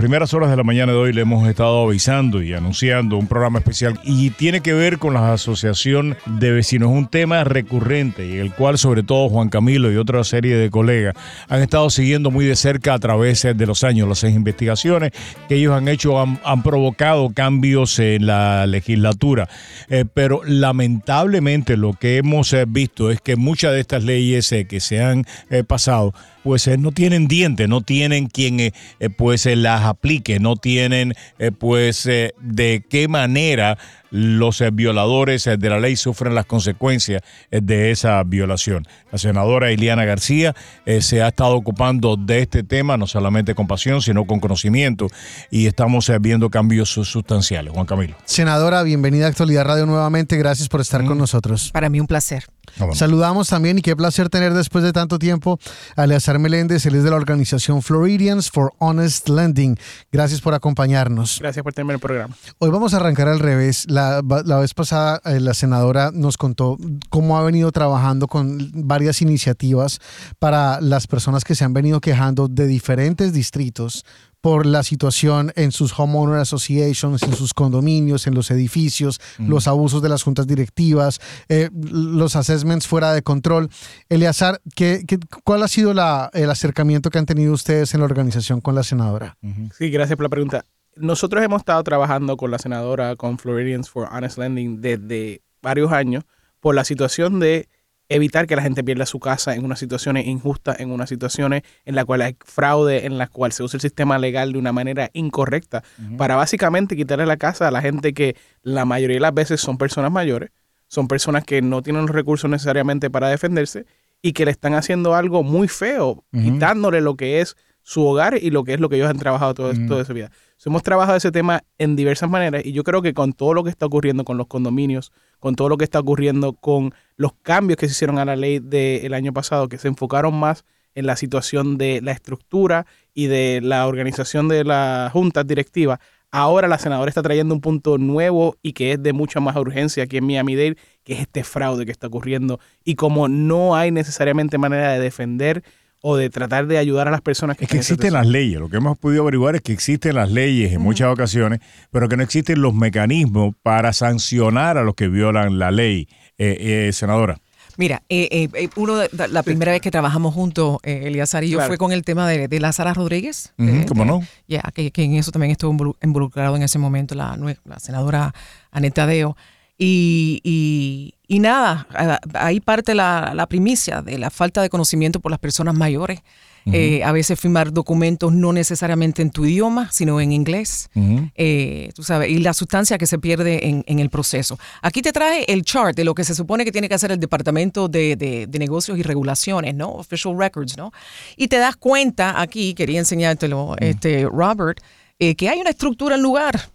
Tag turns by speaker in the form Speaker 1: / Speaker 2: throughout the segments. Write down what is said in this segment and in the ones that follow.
Speaker 1: Primeras horas de la mañana de hoy le hemos estado avisando y anunciando un programa especial y tiene que ver con la asociación de vecinos, un tema recurrente y el cual sobre todo Juan Camilo y otra serie de colegas han estado siguiendo muy de cerca a través de los años. Las investigaciones que ellos han hecho han, provocado cambios en la legislatura, eh, pero lamentablemente lo que hemos eh, visto es que muchas de estas leyes eh, que se han pasado pues eh, no tienen dientes, no tienen quien eh, eh, pues las aplique, no tienen pues de qué manera los violadores de la ley sufren las consecuencias de esa violación. La senadora Eliana García se ha estado ocupando de este tema, no solamente con pasión, sino con conocimiento, y estamos viendo cambios sustanciales. Juan Camilo.
Speaker 2: Senadora, bienvenida a Actualidad Radio nuevamente, gracias por estar con mm. nosotros.
Speaker 3: Para mí un placer.
Speaker 2: Saludamos también y qué placer tener después de tanto tiempo a Eleazar Meléndez, él es de la organización Floridians for Honest Lending. Gracias por acompañarnos.
Speaker 4: Gracias por tenerme en el programa.
Speaker 2: Hoy vamos a arrancar al revés. La, vez pasada eh, la senadora nos contó cómo ha venido trabajando con varias iniciativas para las personas que se han venido quejando de diferentes distritos por la situación en sus homeowner associations, en sus condominios, en los edificios, los abusos de las juntas directivas, eh, los assessments fuera de control. Eleazar, ¿qué, cuál ha sido la, el acercamiento que han tenido ustedes en la organización con la senadora?
Speaker 4: Sí, gracias por la pregunta. Nosotros hemos estado trabajando con la senadora, con Floridians for Honest Lending desde varios años por la situación de evitar que la gente pierda su casa en unas situaciones injustas, en unas situaciones en las cuales hay fraude, en las cuales se usa el sistema legal de una manera incorrecta, para básicamente quitarle la casa a la gente que la mayoría de las veces son personas mayores, son personas que no tienen los recursos necesariamente para defenderse y que le están haciendo algo muy feo, quitándole lo que es su hogar y lo que es lo que ellos han trabajado todo, toda esa vida. Hemos trabajado ese tema en diversas maneras y yo creo que con todo lo que está ocurriendo con los condominios, con todo lo que está ocurriendo con los cambios que se hicieron a la ley del año pasado, que se enfocaron más en la situación de la estructura y de la organización de la junta directiva, ahora la senadora está trayendo un punto nuevo y que es de mucha más urgencia aquí en Miami-Dade, que es este fraude que está ocurriendo. Y como no hay necesariamente manera de defender o de tratar de ayudar a las personas
Speaker 1: que... Es que existen las leyes, lo que hemos podido averiguar es que existen las leyes en muchas ocasiones, pero que no existen los mecanismos para sancionar a los que violan la ley, eh, eh, senadora.
Speaker 3: Mira, eh, uno la primera vez que trabajamos juntos, Eliazar y yo, fue con el tema de, de Lázara Rodríguez.
Speaker 1: ¿Cómo no?
Speaker 3: Ya, que, en eso también estuvo involucrado en ese momento la, la senadora Aneta Deo. Y, y, nada, ahí parte la, la, primicia de la falta de conocimiento por las personas mayores. Eh, a veces firmar documentos no necesariamente en tu idioma, sino en inglés. Eh, tú sabes, y la sustancia que se pierde en, en, el proceso. Aquí te traje el chart de lo que se supone que tiene que hacer el Departamento de, de, de Negocios y Regulaciones, ¿no? Official Records, ¿no? Y te das cuenta aquí, quería enseñártelo, este, Robert, eh, que hay una estructura en lugar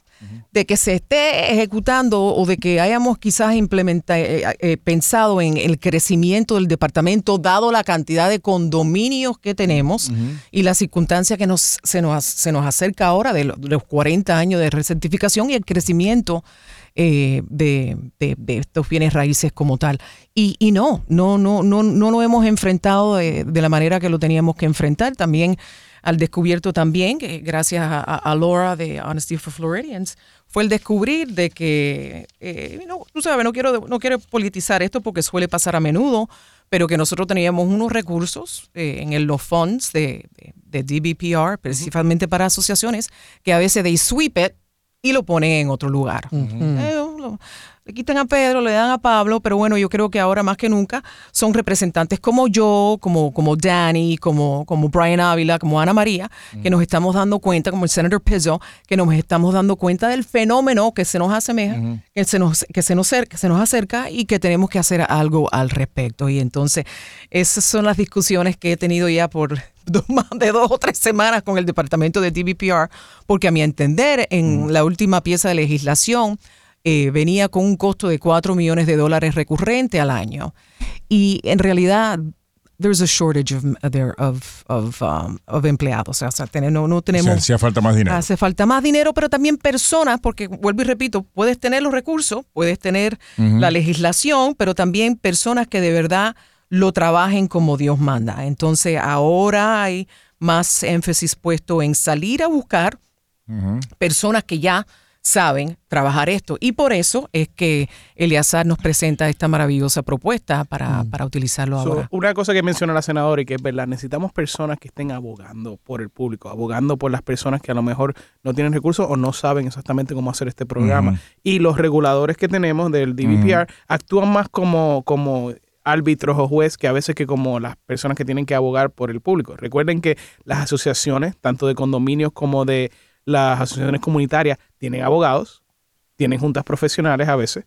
Speaker 3: de que se esté ejecutando o de que hayamos quizás implementado, eh, eh, eh, pensado en el crecimiento del departamento, dado la cantidad de condominios que tenemos y la circunstancia que nos, se, nos, se nos acerca ahora de, los 40 años de recertificación y el crecimiento de, estos bienes raíces como tal. Y, no, no, no, no, no lo hemos enfrentado de, de la manera que lo teníamos que enfrentar. También al descubierto también, gracias a, Laura de Honesty for Floridians, fue el descubrir de que, eh, no, tú sabes, no quiero, no quiero politizar esto porque suele pasar a menudo, pero que nosotros teníamos unos recursos eh, en los funds de, DBPR, principalmente para asociaciones, que a veces they sweep it y lo ponen en otro lugar. Le quitan a Pedro, le dan a Pablo, pero bueno, yo creo que ahora más que nunca son representantes como yo, como, como Danny, como, como Brian Ávila, como Ana María, que nos estamos dando cuenta, como el Senator Pizzo, que nos estamos dando cuenta del fenómeno que se nos asemeja, que, se nos, que, se nos, que se nos acerca y que tenemos que hacer algo al respecto. Y entonces, esas son las discusiones que he tenido ya por más de dos o tres semanas con el departamento de DBPR, porque a mi entender, en la última pieza de legislación, eh, venía con un costo de 4 millones de dólares recurrente al año. Y en realidad, there's a shortage of, of, of, um, of empleados. O sea, no, no tenemos...
Speaker 1: hace falta más dinero.
Speaker 3: Hace falta más dinero, pero también personas, porque vuelvo y repito, puedes tener los recursos, puedes tener la legislación, pero también personas que de verdad lo trabajen como Dios manda. Entonces ahora hay más énfasis puesto en salir a buscar personas que ya saben trabajar esto. Y por eso es que Eliazar nos presenta esta maravillosa propuesta para,
Speaker 4: Mm.
Speaker 3: para utilizarlo
Speaker 4: So,
Speaker 3: ahora.
Speaker 4: una cosa que menciona la senadora y que es verdad, necesitamos personas que estén abogando por el público, abogando por las personas que a lo mejor no tienen recursos o no saben exactamente cómo hacer este programa. Y los reguladores que tenemos del DVPR actúan más como, como árbitros o juez que a veces que como las personas que tienen que abogar por el público. Recuerden que las asociaciones, tanto de condominios como de las asociaciones comunitarias, tienen abogados, tienen juntas profesionales a veces,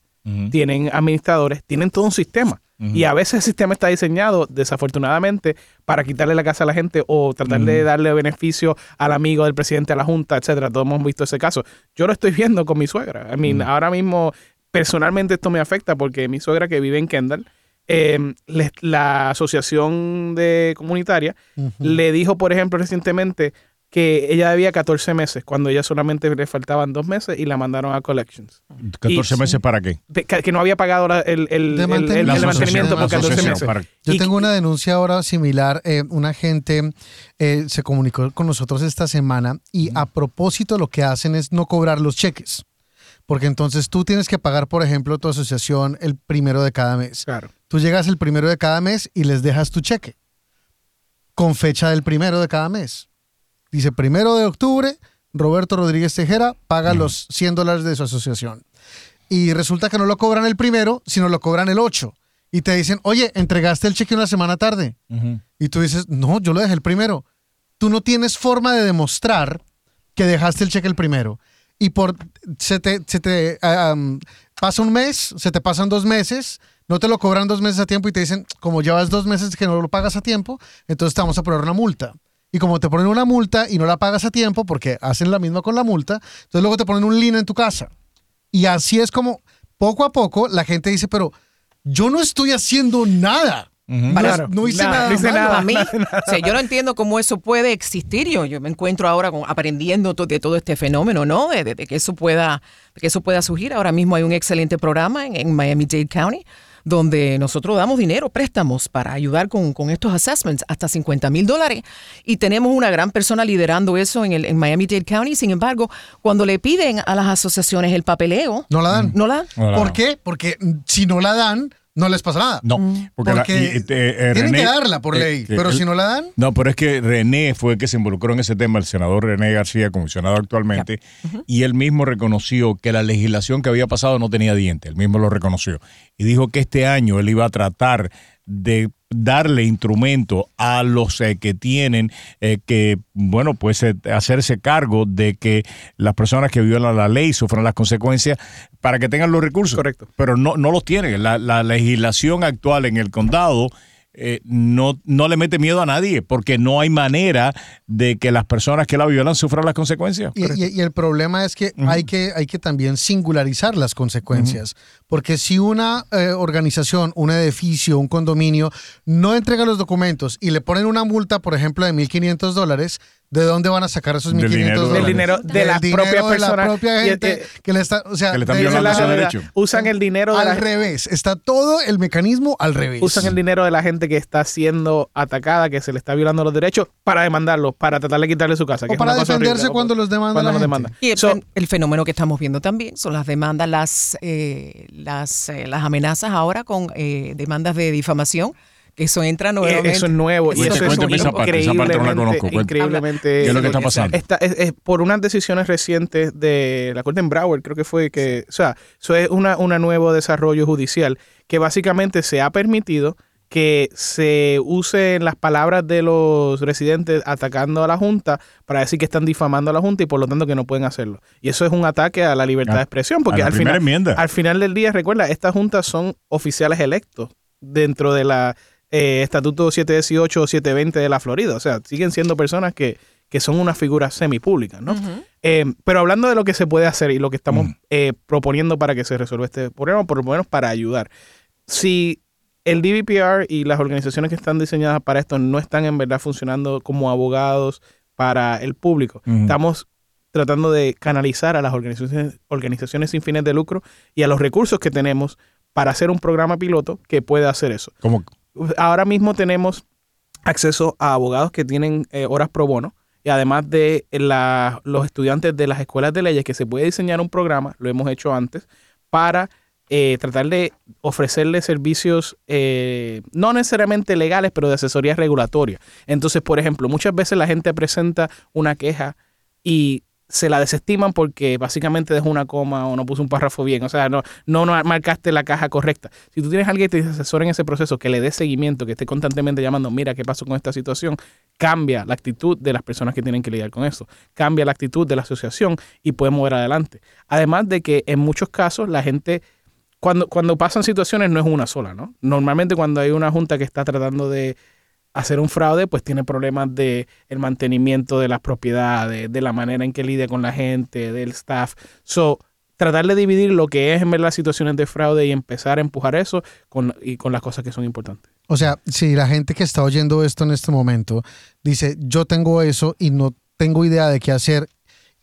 Speaker 4: tienen administradores, tienen todo un sistema. Y a veces el sistema está diseñado, desafortunadamente, para quitarle la casa a la gente o tratar de darle beneficio al amigo del presidente, a la junta, etcétera. Todos hemos visto ese caso. Yo lo estoy viendo con mi suegra. I mean, ahora mismo, personalmente, esto me afecta porque mi suegra que vive en Kendall, eh, le- la asociación de comunitaria le dijo, por ejemplo, recientemente que ella debía 14 meses, cuando ella solamente le faltaban dos meses y la mandaron a collections.
Speaker 1: 14
Speaker 4: y-
Speaker 1: meses para qué?
Speaker 4: De- que, no había pagado la- el, el,
Speaker 2: De
Speaker 4: el- el-
Speaker 2: mantenimiento.
Speaker 4: el mantenimiento por
Speaker 2: asociación,
Speaker 4: 14
Speaker 2: la
Speaker 4: meses.
Speaker 1: para-
Speaker 2: Yo
Speaker 4: Y-
Speaker 2: tengo una denuncia ahora similar. eh, una gente eh, se comunicó con nosotros esta semana y a propósito lo que hacen es no cobrar los cheques. Porque entonces tú tienes que pagar, por ejemplo, tu asociación el primero de cada mes.
Speaker 4: Claro.
Speaker 2: Tú llegas el primero de cada mes y les dejas tu cheque con fecha del primero de cada mes. Dice primero de octubre, Roberto Rodríguez Tejera paga los 100 dólares de su asociación. Y resulta que no lo cobran el primero, sino lo cobran el 8. Y te dicen, oye, entregaste el cheque una semana tarde. Y tú dices, no, yo lo dejé el primero. Tú no tienes forma de demostrar que dejaste el cheque el primero. Y por se te, se te ah, um, pasa un mes, se te pasan dos meses, no te lo cobran dos meses a tiempo y te dicen, como llevas dos meses que no lo pagas a tiempo, entonces te vamos a poner una multa. Y como te ponen una multa y no la pagas a tiempo, porque hacen la misma con la multa, entonces luego te ponen un lien en tu casa. Y así es como poco a poco la gente dice, pero yo no estoy haciendo nada. No,
Speaker 4: Claro,
Speaker 2: no hice
Speaker 4: nada,
Speaker 2: nada.
Speaker 4: no hice
Speaker 2: malo.
Speaker 4: nada.
Speaker 3: a mí, o sea, yo no entiendo cómo eso puede existir. Yo, yo me encuentro ahora con- aprendiendo to- de todo este fenómeno, ¿no? De, de- de que eso pueda, de que eso pueda surgir. Ahora mismo hay un excelente programa en, en Miami-Dade County donde nosotros damos dinero, préstamos para ayudar con, con estos assessments, hasta 50 mil dólares. Y tenemos una gran persona liderando eso en, el, en Miami-Dade County. Sin embargo, cuando le piden a las asociaciones el papeleo,
Speaker 2: No la dan.
Speaker 3: no la dan.
Speaker 1: No, no,
Speaker 2: ¿Por
Speaker 1: no.
Speaker 2: qué? Porque si no la dan, no les pasa nada.
Speaker 1: No, porque, la-
Speaker 2: Porque
Speaker 1: y, eh, eh,
Speaker 2: tienen
Speaker 1: René-
Speaker 2: que darla por
Speaker 1: eh,
Speaker 2: ley,
Speaker 1: eh,
Speaker 2: pero
Speaker 1: el-
Speaker 2: si no la dan,
Speaker 1: No, pero es que René fue el que se involucró en ese tema, el senador René García, comisionado actualmente, y él mismo reconoció que la legislación que había pasado no tenía dientes, él mismo lo reconoció. Y dijo que este año él iba a tratar de darle instrumento a los eh, que tienen eh, que, bueno, pues eh, hacerse cargo de que las personas que violan la ley sufran las consecuencias para que tengan los recursos.
Speaker 4: Correcto.
Speaker 1: Pero no, no los tienen. La, la legislación actual en el condado eh, no, no le mete miedo a nadie porque no hay manera de que las personas que la violan sufran las consecuencias.
Speaker 2: y, y- y el problema es que, hay que hay que también singularizar las consecuencias. Porque si una eh, organización, un edificio, un condominio no entrega los documentos y le ponen una multa, por ejemplo, de 1.500 dólares, ¿de dónde van a sacar esos
Speaker 1: Del
Speaker 2: 1.500
Speaker 1: dinero de-
Speaker 2: dólares?
Speaker 4: Del dinero de la
Speaker 2: dinero
Speaker 4: propia
Speaker 2: de
Speaker 4: persona.
Speaker 2: la propia gente que le está, o sea,
Speaker 1: que le están
Speaker 2: de-
Speaker 1: violando
Speaker 4: la-
Speaker 1: ese derecho.
Speaker 4: Usan el dinero de
Speaker 2: al
Speaker 4: la
Speaker 2: revés. Está todo el mecanismo al revés.
Speaker 4: usan el dinero de la gente que está siendo atacada, que se le está violando los derechos, para demandarlos, para tratar de quitarle su casa. que
Speaker 2: o
Speaker 4: es
Speaker 2: para defenderse
Speaker 4: horrible.
Speaker 2: cuando los demanda
Speaker 4: Cuando los demanda.
Speaker 3: Y el,
Speaker 4: So-
Speaker 3: el fenómeno que estamos viendo también son las demandas, las, eh, las, eh, las amenazas ahora con eh, demandas de difamación, eso entra
Speaker 4: Eh,
Speaker 3: nuevamente.
Speaker 4: Eso es nuevo. Y eso es
Speaker 1: esa parte, esa parte no la conozco, cuente.
Speaker 4: increíblemente.
Speaker 1: ¿Qué es lo que está pasando?
Speaker 4: Esta- es, es por unas decisiones recientes de la Corte en Broward, creo que fue que, o sea, eso es una, una nuevo desarrollo judicial que básicamente se ha permitido que se usen las palabras de los residentes atacando a la Junta para decir que están difamando a la Junta y por lo tanto que no pueden hacerlo. Y eso es un ataque a la libertad
Speaker 1: A-
Speaker 4: de expresión, porque final,
Speaker 1: enmienda.
Speaker 4: al final del día, recuerda, estas juntas son oficiales electos dentro de la eh, estatuto 718 o 720 de la Florida. O sea, siguen siendo personas que, que son unas figuras semipúblicas, ¿no? Eh, pero hablando de lo que se puede hacer y lo que estamos eh, proponiendo para que se resuelva este problema, por lo menos para ayudar. Si el DVPR y las organizaciones que están diseñadas para esto no están en verdad funcionando como abogados para el público, estamos tratando de canalizar a las organizaciones, organizaciones sin fines de lucro y a los recursos que tenemos para hacer un programa piloto que pueda hacer eso.
Speaker 1: Como,
Speaker 4: ahora mismo tenemos acceso a abogados que tienen eh, horas pro bono y además de los estudiantes de las escuelas de leyes que se puede diseñar un programa, lo hemos hecho antes, para eh, tratar de ofrecerle servicios eh, no necesariamente legales, pero de asesoría regulatoria. Entonces, por ejemplo, muchas veces la gente presenta una queja y se la desestiman porque básicamente dejó una coma o no puso un párrafo bien, o sea, no, no, no marcaste la caja correcta. Si tú tienes a alguien que te asesora en ese proceso, que le dé seguimiento, que esté constantemente llamando, mira qué pasó con esta situación, cambia la actitud de las personas que tienen que lidiar con eso, cambia la actitud de la asociación y puede mover adelante. Además de que en muchos casos la gente cuando, cuando pasan situaciones no es una sola, ¿no? Normalmente cuando hay una junta que está tratando de hacer un fraude, pues tiene problemas de el mantenimiento de las propiedades, de la manera en que lidia con la gente, del staff. So, tratar de dividir lo que es en ver las situaciones de fraude y empezar a empujar eso con, y con las cosas que son importantes.
Speaker 2: O sea, si la gente que está oyendo esto en este momento dice, yo tengo eso y no tengo idea de qué hacer,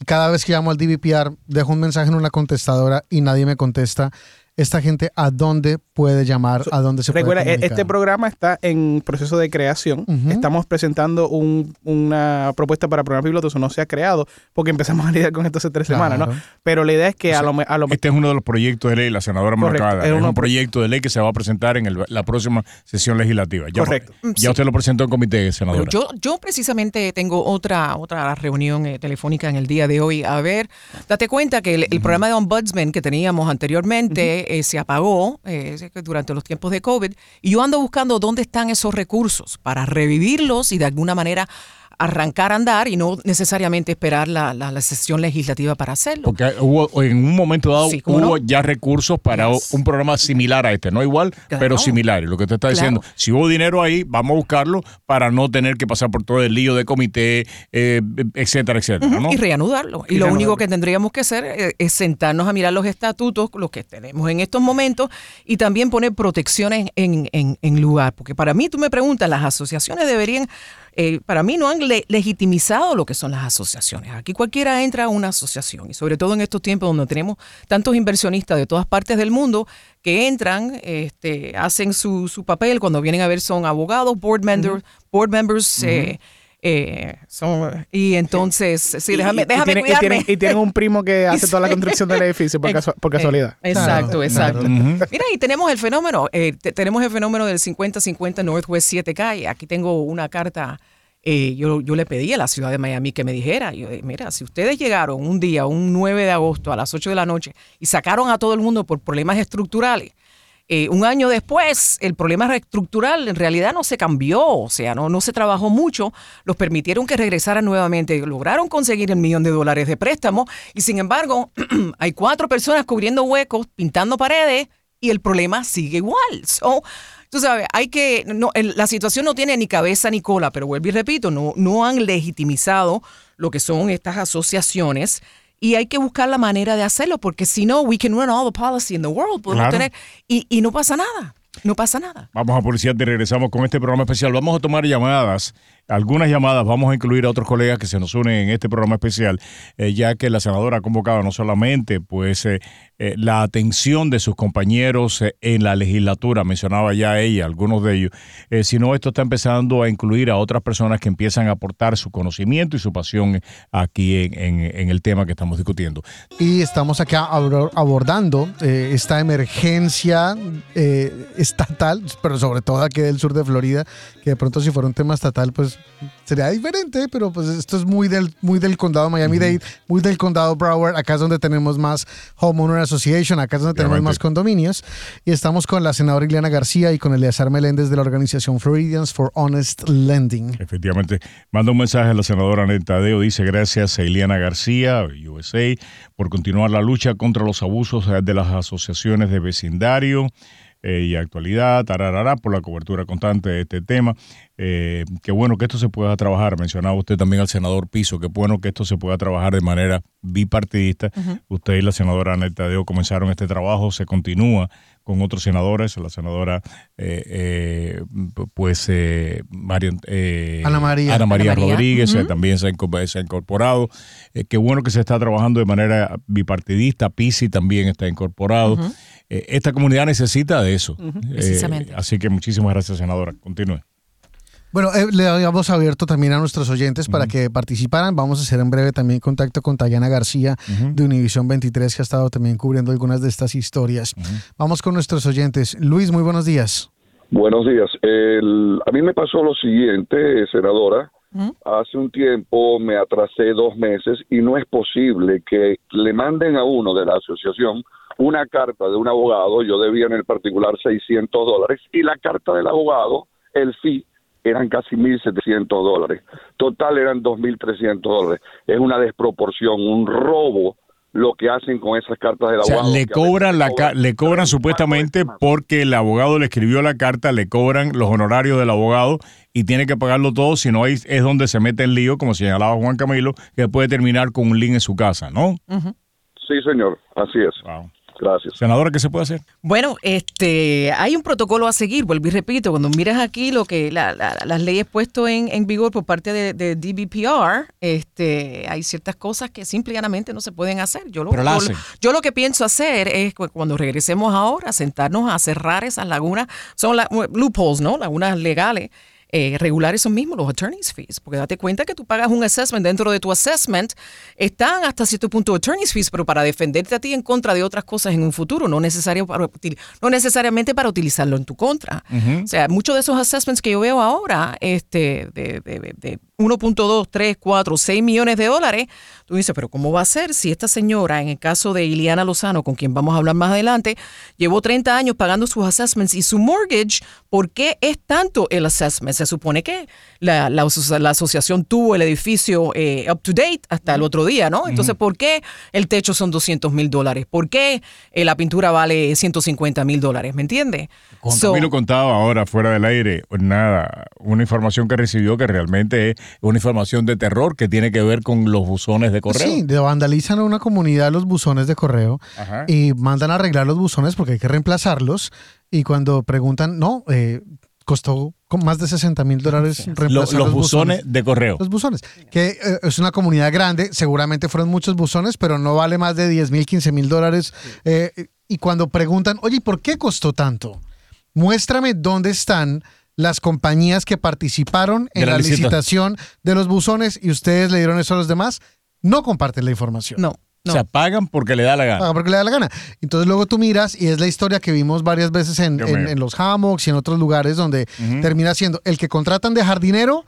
Speaker 2: cada vez que llamo al DVPR, dejo un mensaje en una contestadora y nadie me contesta, esta gente a dónde puede llamar, a dónde se
Speaker 4: Recuerda,
Speaker 2: puede
Speaker 4: e-
Speaker 2: comunicar?
Speaker 4: este programa está en proceso de creación. Estamos presentando un- una propuesta para programa piloto, eso no se ha creado porque empezamos a lidiar con esto hace tres semanas, ¿no? Pero la idea es que a lo, a lo
Speaker 1: Este es uno de los proyectos de ley, la senadora
Speaker 4: Correcto,
Speaker 1: Mercada.
Speaker 4: es
Speaker 1: Es
Speaker 4: uno-
Speaker 1: un proyecto de ley que se va a presentar en el- la próxima sesión legislativa. Ya,
Speaker 4: Correcto.
Speaker 1: Ya
Speaker 3: Sí.
Speaker 1: usted lo presentó en comité, senadora.
Speaker 3: yo, yo precisamente tengo otra, otra reunión eh, telefónica en el día de hoy. A ver, date cuenta que el, el programa de Ombudsman que teníamos anteriormente eh, se apagó eh, durante los tiempos de COVID y yo ando buscando dónde están esos recursos para revivirlos y de alguna manera arrancar a andar y no necesariamente esperar la, la- la sesión legislativa para hacerlo.
Speaker 1: Porque hubo, en un momento dado
Speaker 3: Sí, ¿cómo
Speaker 1: hubo
Speaker 3: no?
Speaker 1: ya recursos para
Speaker 3: Yes.
Speaker 1: un programa similar a este, no igual,
Speaker 3: Claro.
Speaker 1: pero similar. Lo que te está
Speaker 3: Claro.
Speaker 1: diciendo, si hubo dinero ahí, vamos a buscarlo para no tener que pasar por todo el lío de comité, eh, etcétera, etcétera. ¿no?
Speaker 3: y reanudarlo. Y,
Speaker 4: Y
Speaker 3: lo único que tendríamos que hacer eh, es sentarnos a mirar los estatutos, los que tenemos en estos momentos, y también poner protecciones en, en- en lugar. Porque para mí, tú me preguntas, las asociaciones deberían, eh, para mí no han le- legitimizado lo que son las asociaciones. Aquí cualquiera entra a una asociación, y sobre todo en estos tiempos donde tenemos tantos inversionistas de todas partes del mundo que entran, este, hacen su, su papel, cuando vienen a ver son abogados, board members, board members eh, eh, son, y entonces, sí,
Speaker 4: Y-
Speaker 3: déjame,
Speaker 4: y-
Speaker 3: déjame
Speaker 4: tienen- y tienen- Y tienen un primo que hace toda la construcción del edificio por, casu- por casualidad.
Speaker 3: Eh, Exacto,
Speaker 2: Claro,
Speaker 3: exacto.
Speaker 2: claro.
Speaker 3: Mira, y tenemos el fenómeno, eh, te- tenemos el fenómeno del 50-50 Northwest 7 calle. Aquí tengo una carta, eh, yo, yo le pedí a la ciudad de Miami que me dijera, eh, mira, si ustedes llegaron un día, un 9 de agosto a las 8 de la noche y sacaron a todo el mundo por problemas estructurales, eh, un año después, el problema estructural en realidad no se cambió, o sea, no, no se trabajó mucho, los permitieron que regresaran nuevamente, lograron conseguir el millón de dólares de préstamo y sin embargo hay cuatro personas cubriendo huecos, pintando paredes y el problema sigue igual. Tú sabes, hay que, no, la situación no tiene ni cabeza ni cola, pero vuelvo y repito, no, no han legitimizado lo que son estas asociaciones. Y hay que buscar la manera de hacerlo, porque si no, we can run all the policy in the world. Podemos
Speaker 1: Claro.
Speaker 3: tener, y, y no pasa nada. No pasa nada.
Speaker 1: Vamos a Policía y regresamos con este programa especial. Vamos a tomar llamadas, algunas llamadas, vamos a incluir a otros colegas que se nos unen en este programa especial, eh, ya que la senadora ha convocado no solamente pues eh, eh, la atención de sus compañeros eh, en la legislatura, mencionaba ya ella, algunos de ellos, sino esto está empezando a incluir a otras personas que empiezan a aportar su conocimiento y su pasión aquí en, el tema que estamos discutiendo.
Speaker 2: Y estamos acá abordando esta emergencia estatal, pero sobre todo aquí del sur de Florida, que de pronto si fuera un tema estatal, pues sería diferente, pero pues esto es muy del, muy del condado Miami-Dade, muy del condado Broward, acá es donde tenemos más Homeowner Association, acá es donde tenemos
Speaker 1: Obviamente.
Speaker 2: más condominios, y estamos con la senadora Ileana García y con Eleazar Meléndez de la organización Floridians for Honest Lending.
Speaker 1: Efectivamente. Manda un mensaje a la senadora Aneta Tadeo. Dice gracias a Ileana García, USA, por continuar la lucha contra los abusos de las asociaciones de vecindario eh, y actualidad, tararara, por la cobertura constante de este tema. Eh, qué bueno que esto se pueda trabajar. Mencionaba usted también al senador Piso, qué bueno que esto se pueda trabajar de manera bipartidista. Usted y la senadora Aneta Tadeo comenzaron este trabajo, se continúa con otros senadores, la senadora, eh, eh, pues, eh, María, eh,
Speaker 2: Ana María.
Speaker 1: Ana María
Speaker 3: Ana María.
Speaker 1: Rodríguez eh, también se ha, inco- se ha incorporado. Eh, qué bueno que se está trabajando de manera bipartidista. Pisi también está incorporado. Eh, esta comunidad necesita de eso. Eh,
Speaker 3: Precisamente.
Speaker 1: así que muchísimas gracias, senadora. Continúe.
Speaker 2: Bueno, eh, le habíamos abierto también a nuestros oyentes para que participaran. Vamos a hacer en breve también contacto con Tayana García de Univisión 23, que ha estado también cubriendo algunas de estas historias. Vamos con nuestros oyentes. Luis, muy buenos días.
Speaker 5: Buenos días. El- a mí me pasó lo siguiente, senadora. Hace un tiempo me atrasé dos meses y no es posible que le manden a uno de la asociación una carta de un abogado. Yo debía en el particular 600 dólares y la carta del abogado, el fee, eran casi 1.700 dólares. Total eran 2.300 dólares. Es una desproporción, un robo lo que hacen con esas cartas del
Speaker 1: O sea,
Speaker 5: abogado.
Speaker 1: le cobran, la,
Speaker 5: cobran
Speaker 1: le cobran supuestamente porque el abogado le escribió la carta, le cobran los honorarios del abogado y tiene que pagarlo todo, si no hay- es donde se mete el lío, como señalaba Juan Camilo, que puede terminar con un link en su casa, ¿no?
Speaker 5: Sí, señor, así es.
Speaker 1: Wow.
Speaker 5: Gracias.
Speaker 1: Senadora, ¿qué se puede hacer?
Speaker 3: Bueno, este, hay un protocolo a seguir, vuelvo y repito, cuando miras aquí lo que la- la- las leyes puestas en, en vigor por parte de, de DBPR, este, hay ciertas cosas que simple y llanamente no se pueden hacer. Yo lo,
Speaker 1: Pero la
Speaker 3: yo, lo-
Speaker 1: hacen.
Speaker 3: yo lo que pienso hacer es cu- cuando regresemos ahora, sentarnos a cerrar esas lagunas, son las loopholes, ¿no? Lagunas legales. Eh, regular esos mismos, los attorney's fees, porque date cuenta que tú pagas un assessment, dentro de tu assessment están hasta cierto punto attorney's fees, pero para defenderte a ti en contra de otras cosas en un futuro, no, necesario para, no necesariamente para utilizarlo en tu contra. O sea, muchos de esos assessments que yo veo ahora, este, de, de, de 1.2, 3, 4, 6 millones de dólares, tú dices, pero ¿cómo va a ser si esta señora, en el caso de Iliana Lozano, con quien vamos a hablar más adelante, llevó 30 años pagando sus assessments y su mortgage, ¿por qué es tanto el assessment? Se supone que la, la aso- la asociación tuvo el edificio eh, up to date hasta el otro día, ¿no? Entonces, ¿por qué el techo son 200 mil dólares? ¿Por qué eh, la pintura vale 150 mil dólares? ¿Me entiendes?
Speaker 1: Juan
Speaker 3: So-
Speaker 1: Camilo contaba ahora, fuera del aire, nada, una información que recibió que realmente es una información de terror que tiene que ver con los buzones de correo.
Speaker 2: Sí, vandalizan a una comunidad los buzones de correo
Speaker 1: Ajá.
Speaker 2: y mandan a arreglar los buzones porque hay que reemplazarlos. Y cuando preguntan, no, eh, costó con más de 60 mil dólares reemplazar
Speaker 1: los buzones de correo.
Speaker 2: Los buzones, que eh, es una comunidad grande, seguramente fueron muchos buzones, pero no vale más de 10 mil, 15 mil dólares. Eh, y cuando preguntan, oye, ¿por qué costó tanto? Muéstrame dónde están las compañías que participaron en
Speaker 1: De la
Speaker 2: la,
Speaker 1: licita-
Speaker 2: licitación de los buzones y ustedes le dieron eso a los demás. No comparten la información.
Speaker 3: No, no.
Speaker 1: O sea, pagan porque le da la gana.
Speaker 2: Paga porque le da la gana. Entonces luego tú miras y es la historia que vimos varias veces en los hammocks y en otros lugares donde termina siendo el que contratan de jardinero,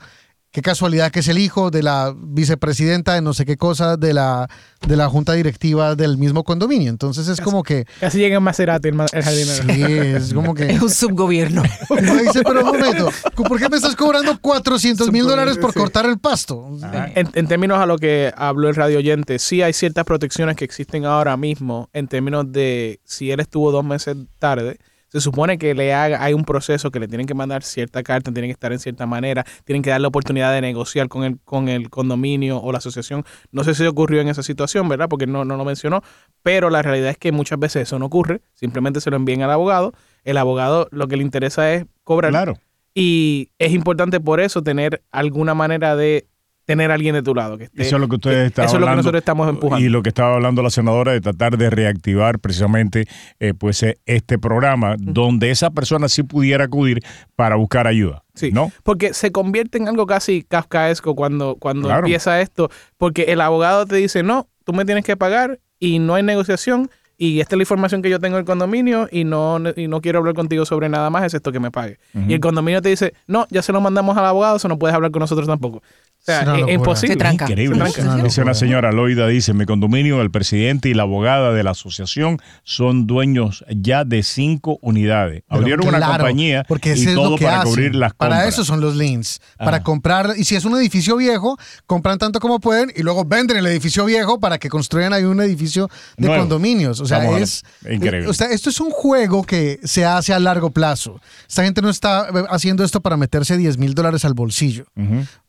Speaker 2: qué casualidad que es el hijo de la vicepresidenta de no sé qué cosa de la, de la junta directiva del mismo condominio. Entonces es como que...
Speaker 4: Casi llega en Maserati el, el jardinero.
Speaker 2: Sí, es como que...
Speaker 3: Es un subgobierno.
Speaker 2: Dice, pero un momento, ¿por qué me estás cobrando 400 mil dólares por cortar el pasto?
Speaker 4: En, en términos a lo que habló el radio oyente, sí hay ciertas protecciones que existen ahora mismo en términos de si él estuvo dos meses tarde. Se supone que le haga, hay un proceso que le tienen que mandar cierta carta, tienen que estar en cierta manera, tienen que darle la oportunidad de negociar con el, con el condominio o la asociación. No sé si ocurrió en esa situación, ¿verdad? Porque no, no lo mencionó, pero la realidad es que muchas veces eso no ocurre, simplemente se lo envían al abogado, el abogado lo que le interesa es cobrar
Speaker 1: Claro.
Speaker 4: y es importante por eso tener alguna manera de tener a alguien de tu lado. Que esté-
Speaker 1: Eso es lo que ustedes estaban
Speaker 4: Eso es lo que nosotros estamos empujando.
Speaker 1: Y lo que estaba hablando la senadora de tratar de reactivar precisamente eh, pues eh, este programa donde esa persona sí pudiera acudir para buscar ayuda.
Speaker 4: Sí,
Speaker 1: ¿No?
Speaker 4: porque se convierte en algo casi kafkaesco cuando, cuando
Speaker 1: Claro.
Speaker 4: empieza esto, porque el abogado te dice, no, tú me tienes que pagar y no hay negociación y esta es la información que yo tengo del condominio y no, y no quiero hablar contigo sobre nada más, excepto que me pague. Y el condominio te dice, no, ya se lo mandamos al abogado, eso no puedes hablar con nosotros tampoco. O sea,
Speaker 2: Es una
Speaker 4: es, es
Speaker 2: locura.
Speaker 4: imposible.
Speaker 3: Se tranca.
Speaker 1: Increíble.
Speaker 4: Se tranca.
Speaker 1: Dice una señora Loida, dice, mi condominio, el presidente y la abogada de la asociación son dueños ya de cinco unidades.
Speaker 2: Pero
Speaker 1: Abrieron una compañía
Speaker 2: porque
Speaker 1: y
Speaker 2: ese es
Speaker 1: todo
Speaker 2: lo que
Speaker 1: para
Speaker 2: hacen.
Speaker 1: cubrir las
Speaker 2: Para
Speaker 1: compras.
Speaker 2: eso son los links. Para
Speaker 1: Ah.
Speaker 2: comprar, y si es un edificio viejo, compran tanto como pueden y luego venden el edificio viejo para que construyan ahí un edificio de
Speaker 1: Nuevo.
Speaker 2: condominios. O sea,
Speaker 1: Vamos
Speaker 2: es
Speaker 1: Increíble.
Speaker 2: O sea, esto es un juego que se hace a largo plazo. Esta gente no está eh, haciendo esto para meterse 10 mil dólares al bolsillo.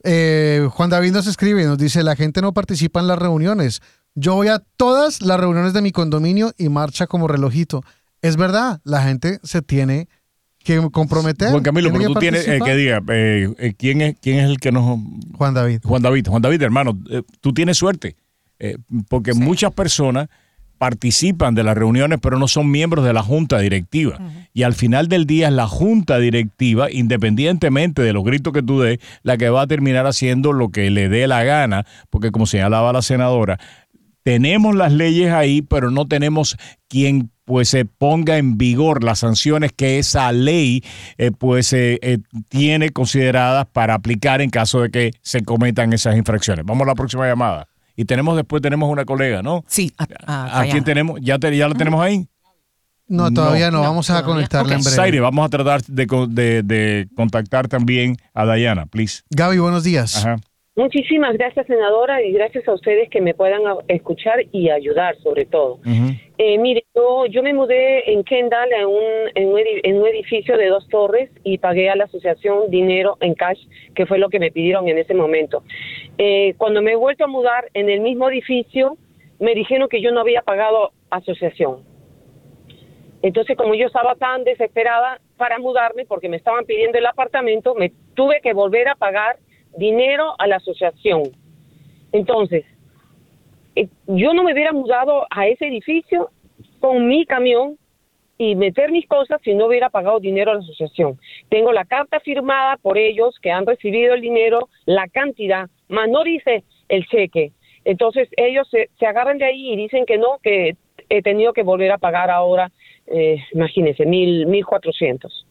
Speaker 2: Eh, Juan David nos escribe y nos dice, la gente no participa en las reuniones. Yo voy a todas las reuniones de mi condominio y marcha como relojito. Es verdad, la gente se tiene que comprometer.
Speaker 1: Juan Camilo, pero tú tienes eh, que diga, eh, eh, ¿quién, es, ¿quién es el que nos...
Speaker 2: Juan David.
Speaker 1: Juan David, Juan David, hermano, eh, tú tienes suerte, eh, porque muchas personas participan de las reuniones, pero no son miembros de la junta directiva. Y al final del día es la junta directiva, independientemente de los gritos que tú des, la que va a terminar haciendo lo que le dé la gana, porque como señalaba la senadora, tenemos las leyes ahí, pero no tenemos quien pues se ponga en vigor las sanciones que esa ley eh, pues eh, eh, tiene consideradas para aplicar en caso de que se cometan esas infracciones. Vamos a la próxima llamada. Y tenemos después tenemos una colega, ¿no?
Speaker 3: Sí,
Speaker 1: a, quién tenemos? ¿Ya, ya la tenemos ahí?
Speaker 2: No, todavía no, vamos a conectarla en breve.
Speaker 1: vamos a tratar de, de, contactar también a Dayana, please.
Speaker 2: Gaby, buenos días.
Speaker 6: Ajá. Muchísimas gracias, senadora, y gracias a ustedes que me puedan escuchar y ayudar, sobre todo. eh, mire, yo, yo, me mudé en Kendall en un, en un, edificio de dos torres y pagué a la asociación dinero en cash, que fue lo que me pidieron en ese momento. Eh, cuando me he vuelto a mudar en el mismo edificio, me dijeron que yo no había pagado asociación. Entonces, como yo estaba tan desesperada para mudarme, porque me estaban pidiendo el apartamento, me tuve que volver a pagar dinero a la asociación. Entonces, eh, yo no me hubiera mudado a ese edificio con mi camión y meter mis cosas si no hubiera pagado dinero a la asociación. Tengo la carta firmada por ellos que han recibido el dinero, la cantidad, más no dice el cheque. Entonces ellos se, agarran de ahí y dicen que no, que he tenido que volver a pagar ahora, eh, imagínense, mil, mil cuatrocientos.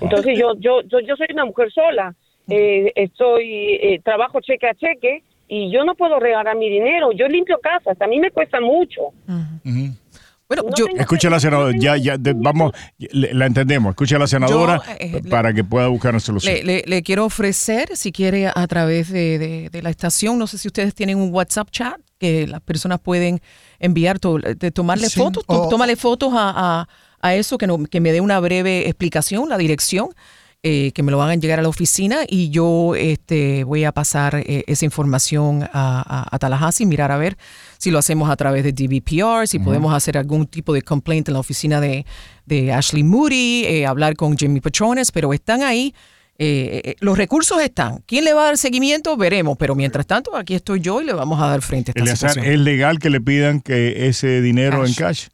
Speaker 6: Entonces yo, yo, yo, yo soy una mujer sola eh, estoy, eh, trabajo cheque a cheque y yo no puedo regalar mi dinero. Yo limpio casas, a mí me cuesta mucho.
Speaker 1: Bueno, yo, escucha a la senadora, ya, ya, vamos, la entendemos. Escucha a la senadora eh, para que pueda buscar una solución.
Speaker 3: Le, quiero ofrecer, si quiere, a través de, la estación, no sé si ustedes tienen un WhatsApp chat que las personas pueden enviar, de tomarle fotos, tómale fotos a, a, eso, que, no, que me dé una breve explicación, la dirección eh, que me lo hagan llegar a la oficina y yo este, voy a pasar eh, esa información a, a, Tallahassee, mirar a ver si lo hacemos a través de DVPR, si podemos hacer algún tipo de complaint en la oficina de, de Ashley Moody, eh, hablar con Jimmy Patrones, pero están ahí. los recursos están. ¿Quién le va a dar seguimiento? Veremos. Pero mientras tanto, aquí estoy yo y le vamos a dar frente a esta situación.
Speaker 1: ¿Es legal que le pidan que ese dinero en cash?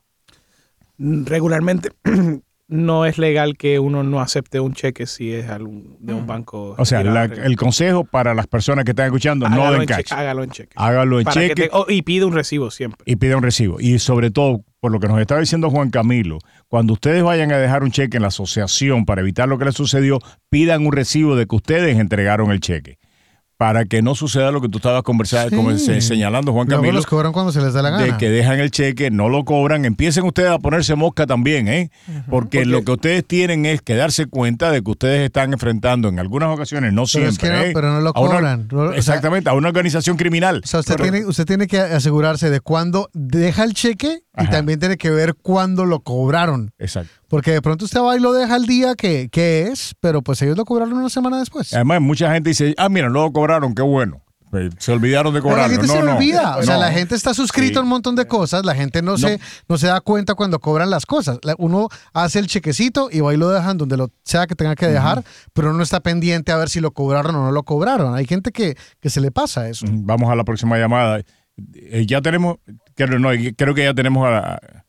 Speaker 4: Regularmente no es legal que uno no acepte un cheque si es algún, de un mm. banco.
Speaker 1: O sea, el consejo para las personas que están escuchando, no den cash.
Speaker 4: hágalo en cheque.
Speaker 1: Hágalo en cheque.
Speaker 4: Oh, y pide un recibo siempre.
Speaker 1: Y pide un recibo. Y sobre todo, por lo que nos estaba diciendo Juan Camilo, cuando ustedes vayan a dejar un cheque en la asociación para evitar lo que les sucedió, pidan un recibo de que ustedes entregaron el cheque para que no suceda lo que tú estabas conversando, señalando, Juan Camilo.
Speaker 2: los cobran cuando se les da la gana.
Speaker 1: De que dejan el cheque, no lo cobran. Empiecen ustedes a ponerse mosca también, ¿eh? Porque, lo que ustedes tienen es que darse cuenta de que ustedes están enfrentando en algunas ocasiones, no siempre.
Speaker 2: no,
Speaker 1: ¿eh?
Speaker 2: pero no lo cobran.
Speaker 1: exactamente, a una organización criminal.
Speaker 2: O sea, usted tiene, usted tiene que asegurarse de cuándo deja el cheque y también tiene que ver cuándo lo cobraron.
Speaker 1: Exacto.
Speaker 2: Porque de pronto usted va y lo deja el día que, es, pero pues ellos lo cobraron una semana después.
Speaker 1: Además, mucha gente dice, ah, mira, lo cobraron, qué bueno. Pues, se olvidaron de cobrarlo.
Speaker 2: La gente
Speaker 1: no,
Speaker 2: se olvida. o sea, la gente está suscrito a un montón de cosas. La gente no, Se, no se da cuenta cuando cobran las cosas. Uno hace el chequecito y va y lo dejan donde lo sea que tenga que dejar, pero uno está pendiente a ver si lo cobraron o no lo cobraron. Hay gente que, que se le pasa eso.
Speaker 1: Vamos a la próxima llamada. Eh, ya tenemos, creo, no, creo que ya tenemos a,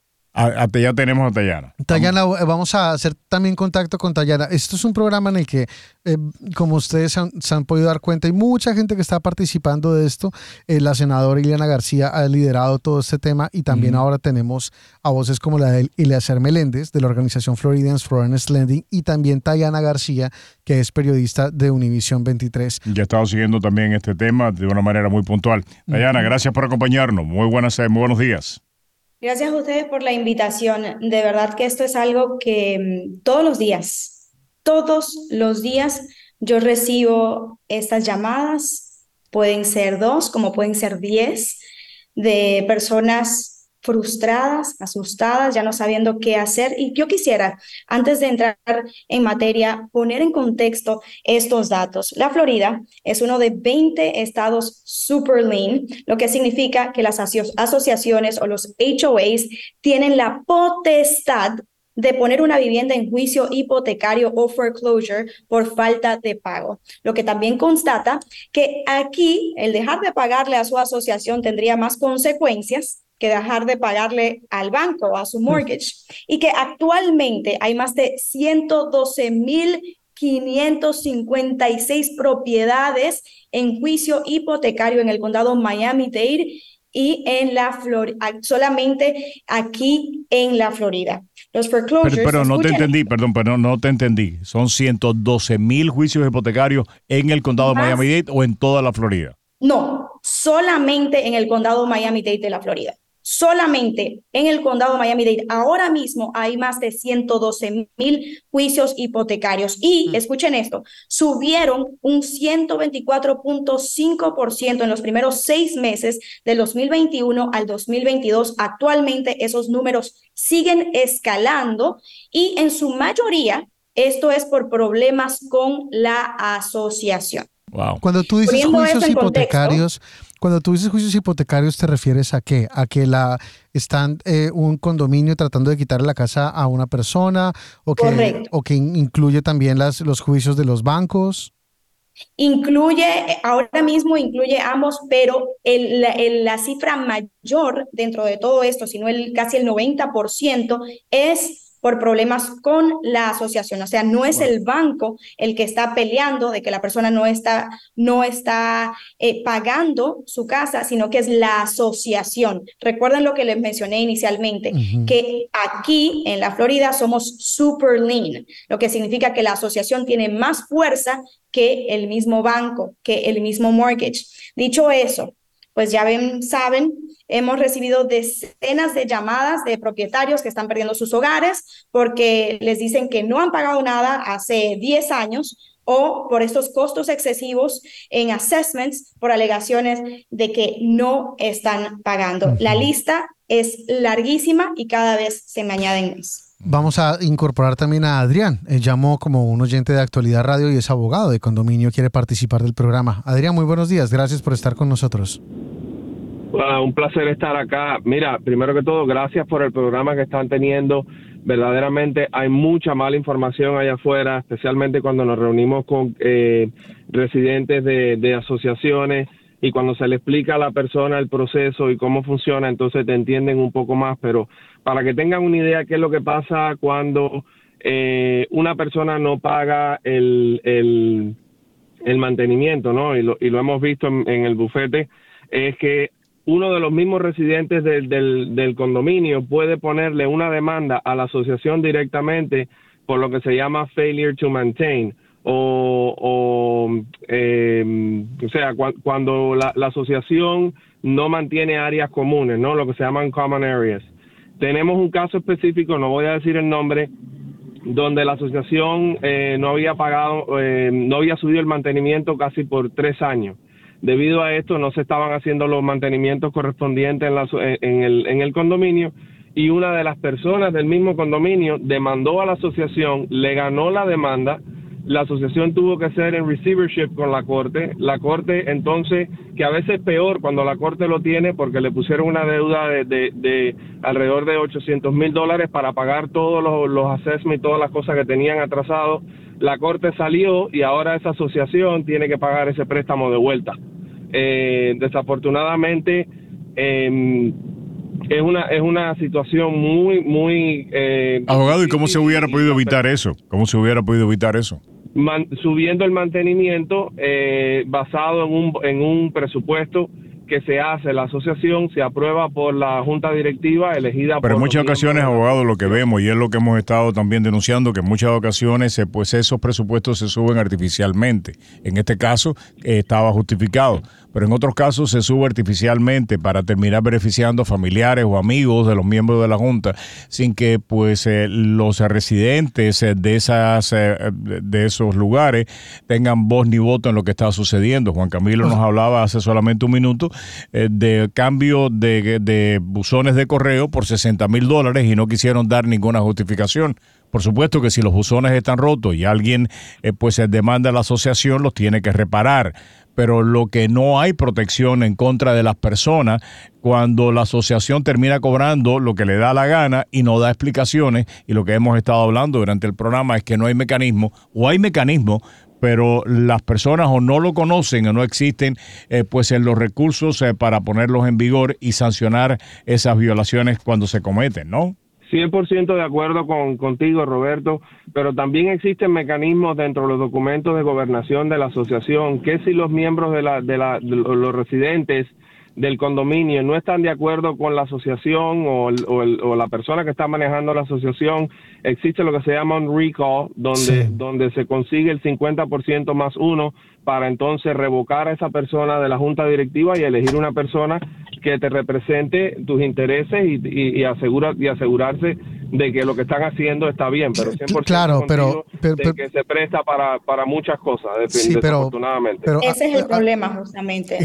Speaker 1: ya tenemos a Tayana.
Speaker 2: Tayana, eh, vamos a hacer también contacto con Tayana. Esto es un programa en el que, eh, como ustedes se han, podido dar cuenta, hay mucha gente que está participando de esto. la senadora Ileana García ha liderado todo este tema y también ahora tenemos a voces como la de Ileacer Meléndez de la organización Floridians for Honest Lending y también Tayana García, que es periodista de Univision 23.
Speaker 1: Ya he estado siguiendo también este tema de una manera muy puntual. Tayana, gracias por acompañarnos. Muy, buenas, muy buenos días.
Speaker 7: Gracias a ustedes por la invitación. De verdad que esto es algo que mm, todos los días, todos los días yo recibo estas llamadas. Pueden ser dos, como pueden ser diez, de personas frustradas, asustadas, ya no sabiendo qué hacer. Y yo quisiera, antes de entrar en materia, poner en contexto estos datos. La Florida es uno de 20 estados super lean, lo que significa que las asociaciones o los HOAs tienen la potestad de poner una vivienda en juicio hipotecario o foreclosure por falta de pago. Lo que también constata que aquí el dejar de pagarle a su asociación tendría más consecuencias que dejar de pagarle al banco a su mortgage y que actualmente hay más de 112 mil 556 propiedades en juicio hipotecario en el condado Miami-Dade y en la Florida, solamente aquí en la Florida. Los foreclosures.
Speaker 1: Pero, no te entendí, perdón, pero no te entendí. ¿Son 112 mil juicios hipotecarios en el condado Miami-Dade o en toda la Florida?
Speaker 7: No, solamente en el condado Miami-Dade de la Florida. Solamente en el condado Miami-Dade ahora mismo hay más de 112 mil juicios hipotecarios y, mm. escuchen esto, subieron un 124.5% en los primeros seis meses del 2021 al 2022. Actualmente esos números siguen escalando y en su mayoría esto es por problemas con la asociación.
Speaker 2: Cuando tú dices juicios hipotecarios, cuando tú dices juicios hipotecarios, ¿te refieres a qué? ¿A que la están eh, un condominio tratando de quitarle la casa a una persona? ¿O que, o que incluye también las, los juicios de los bancos?
Speaker 7: Incluye, ahora mismo incluye ambos, pero el, la cifra mayor dentro de todo esto, sino el, casi el 90%, es por problemas con la asociación. O sea, no es el banco el que está peleando de que la persona no está, no está eh, pagando su casa, sino que es la asociación. Recuerden lo que les mencioné inicialmente, que aquí en la Florida somos super lean, lo que significa que la asociación tiene más fuerza que el mismo banco, que el mismo mortgage. Dicho eso, pues ya ven, saben Hemos recibido decenas de llamadas de propietarios que están perdiendo sus hogares porque les dicen que no han pagado nada hace 10 años o por estos costos excesivos en assessments por alegaciones de que no están pagando. La lista es larguísima y cada vez se me añaden más.
Speaker 2: Vamos a incorporar también a Adrián. Él llamó como un oyente de Actualidad Radio y es abogado de condominio, quiere participar del programa. Adrián, muy buenos días. Gracias por estar con nosotros
Speaker 8: un placer estar acá. Mira, primero que todo, gracias por el programa que están teniendo. Verdaderamente hay mucha mala información allá afuera, especialmente cuando nos reunimos con eh, residentes de, asociaciones y cuando se le explica a la persona el proceso y cómo funciona, entonces te entienden un poco más. Pero para que tengan una idea qué es lo que pasa cuando eh, una persona no paga el, el, mantenimiento, ¿no? Y lo, y lo hemos visto en, en el bufete, es que uno de los mismos residentes del, del, condominio puede ponerle una demanda a la asociación directamente por lo que se llama failure to maintain o, o, em, o sea, cuando la, la, asociación no mantiene áreas comunes, ¿no? Lo que se llaman common areas. Tenemos un caso específico, no voy a decir el nombre, donde la asociación eh, no había pagado, eh, no había subido el mantenimiento casi por tres años Debido a esto no se estaban haciendo los mantenimientos correspondientes en, el, en el condominio y una de las personas del mismo condominio demandó a la asociación, le ganó la demanda, la asociación tuvo que hacer en receivership con la corte, la corte entonces, que a veces es peor cuando la corte lo tiene porque le pusieron una deuda de, de, alrededor de 800 mil dólares para pagar todos los, los assessments y todas las cosas que tenían atrasados. La corte salió y ahora esa asociación tiene que pagar ese préstamo de vuelta. Eh, desafortunadamente em, es una es una situación muy muy
Speaker 1: eh, abogado y cómo se hubiera podido evitar eso cómo se hubiera podido evitar eso
Speaker 8: subiendo el mantenimiento eh, basado en un en un presupuesto que se hace, la asociación se aprueba por la junta directiva elegida
Speaker 1: Pero en muchas ocasiones, abogado, lo que vemos, y es lo que hemos estado también denunciando, que en muchas ocasiones pues esos presupuestos se suben artificialmente. En este caso eh, estaba justificado pero en otros casos se sube artificialmente para terminar beneficiando a familiares o amigos de los miembros de la Junta sin que pues eh, los residentes eh, de esas de esos lugares tengan voz ni voto en lo que está sucediendo. Juan Camilo nos hablaba hace solamente un minuto eh, de cambio de, de buzones de correo por 60 mil dólares y no quisieron dar ninguna justificación. Por supuesto que si los buzones están rotos y alguien eh, pues demanda a la asociación, los tiene que reparar. Pero lo que no hay protección en contra de las personas cuando la asociación termina cobrando lo que le da la gana y no da explicaciones, y lo que hemos estado hablando durante el programa es que no hay mecanismo, o hay mecanismo pero las personas o no lo conocen o no existen eh, pues en los recursos eh, para ponerlos en vigor y sancionar esas violaciones cuando se cometen, ¿no?
Speaker 8: 100% de acuerdo con, contigo, Roberto, pero también existen mecanismos dentro de los documentos de gobernación de la asociación que si los miembros de, la, de, la, de los residentes del condominio no están de acuerdo con la asociación o, o, la persona que está manejando la asociación, existe lo que se llama un recall, donde, donde se consigue el 50% más uno para entonces revocar a esa persona de la junta directiva y elegir una persona que te represente tus intereses y, y, asegura, y asegurarse de que lo que están haciendo está bien, pero 100%
Speaker 2: claro, pero,
Speaker 8: de que se presta para, para muchas cosas, sí, desafortunadamente.
Speaker 7: Pero, Ese es el ah, problema, justamente.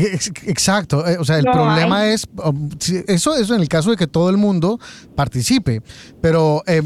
Speaker 2: Exacto, eh, o sea, el problema es, um, eso, eso en el caso de que todo el mundo participe, pero eh,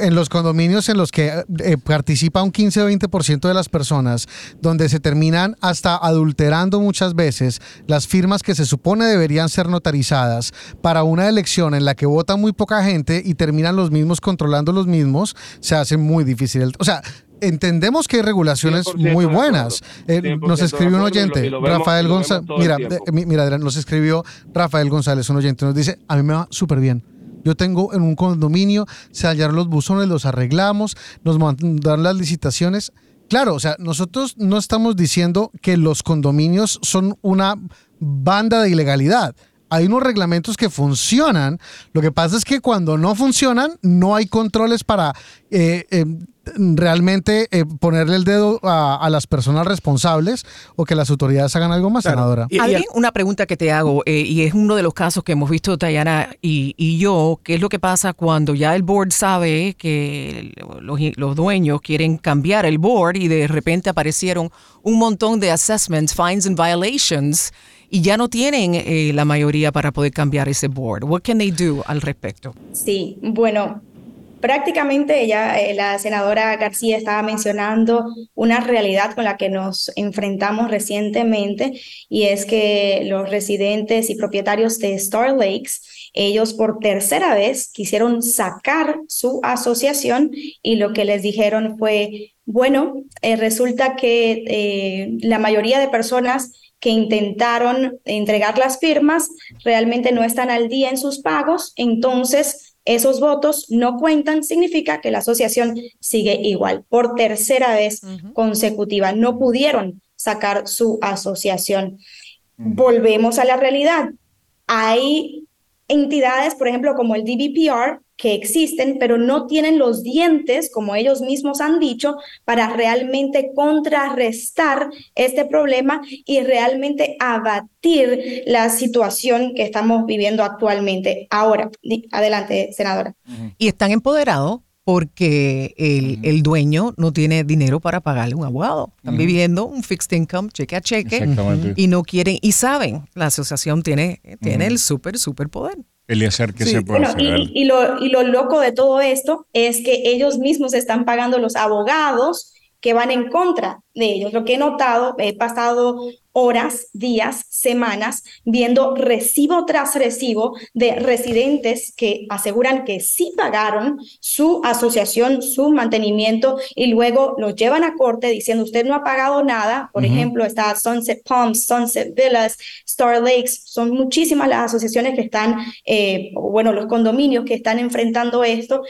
Speaker 2: en los condominios en los que eh, participa un 15 o 20% de las personas, donde se terminan hasta adulterando muchas veces las firmas que se supone deberían ser notarizadas para una elección en la que vota muy poca gente y terminan los mismos controlando los mismos, se hace muy difícil. O sea, entendemos que hay regulaciones muy buenas. Eh, nos escribió un oyente, Rafael González. Mira, mira, nos escribió Rafael González, un oyente, nos dice: A mí me va súper bien. Yo tengo en un condominio, se hallaron los buzones, los arreglamos, nos mandaron las licitaciones. Claro, o sea, nosotros no estamos diciendo que los condominios son una banda de ilegalidad hay unos reglamentos que funcionan. Lo que pasa es que cuando no funcionan, no hay controles para eh, eh, realmente eh, ponerle el dedo a, las personas responsables o que las autoridades hagan algo más, senadora.
Speaker 3: Alguien, una pregunta que te hago, y es uno de los casos que hemos visto Tayana y, y, yo, ¿qué es lo que pasa cuando ya el board sabe que los, los dueños quieren cambiar el board y de repente aparecieron un montón de assessments, fines and violations? Y ya no tienen eh, la mayoría para poder cambiar ese board. What can they do al respecto?
Speaker 7: Sí, bueno, prácticamente ella, eh, la senadora García estaba mencionando una realidad con la que nos enfrentamos recientemente y es que los residentes y propietarios de Star Lakes, ellos por tercera vez quisieron sacar su asociación y lo que les dijeron fue, bueno, eh, resulta que la mayoría de personas que intentaron entregar las firmas realmente no están al día en sus pagos, entonces esos votos no cuentan, significa que la asociación sigue igual. Por tercera vez consecutiva, no pudieron sacar su asociación. Volvemos a la realidad. Hay entidades, por ejemplo, como el DBPR, que existen, pero no tienen los dientes, como ellos mismos han dicho, para realmente contrarrestar este problema y realmente abatir la situación que estamos viviendo actualmente. Ahora, adelante, senadora.
Speaker 3: Y están empoderados porque el, dueño no tiene dinero para pagarle un abogado. Están viviendo un fixed income, cheque a cheque, y no quieren, y saben, la asociación tiene, tiene el súper, súper poder.
Speaker 1: Eliezer, ¿qué se puede hacer?
Speaker 7: Y, lo, y lo loco de todo esto es que ellos mismos están pagando los abogados que van en contra de ellos. Lo que he notado, he pasado horas, días, semanas viendo recibo tras recibo de residentes que aseguran que sí pagaron su asociación, su mantenimiento y luego los llevan a corte diciendo usted no ha pagado nada. Por ejemplo, está Sunset Palms, Sunset Villas, Star Lakes, son muchísimas las asociaciones que están, eh, bueno, los condominios que están enfrentando esto.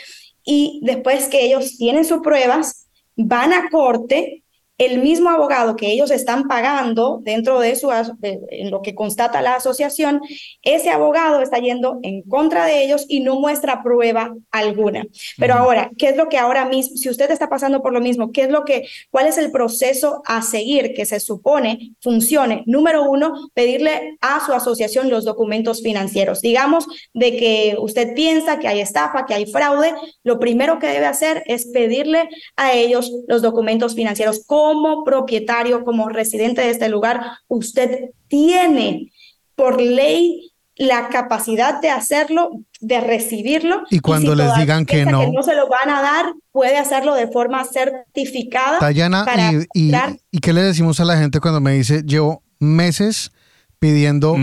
Speaker 7: Y después que ellos tienen sus pruebas, van a corte el mismo abogado que ellos están pagando dentro de su, en lo que constata la asociación, ese abogado está yendo en contra de ellos y no muestra prueba alguna. Pero ahora, ¿qué es lo que ahora mismo, si usted está pasando por lo mismo, qué es lo que, cuál es el proceso a seguir que se supone funcione? Número uno, pedirle a su asociación los documentos financieros. Digamos de que usted piensa que hay estafa, que hay fraude, lo primero que debe hacer es pedirle a ellos los documentos financieros como propietario, como residente de este lugar, usted tiene por ley la capacidad de hacerlo, de recibirlo.
Speaker 2: Y cuando les digan que no.
Speaker 7: que no se lo van a dar, puede hacerlo de forma certificada.
Speaker 2: Tayana, y, y, qué le decimos a la gente cuando me dice, llevo meses pidiendo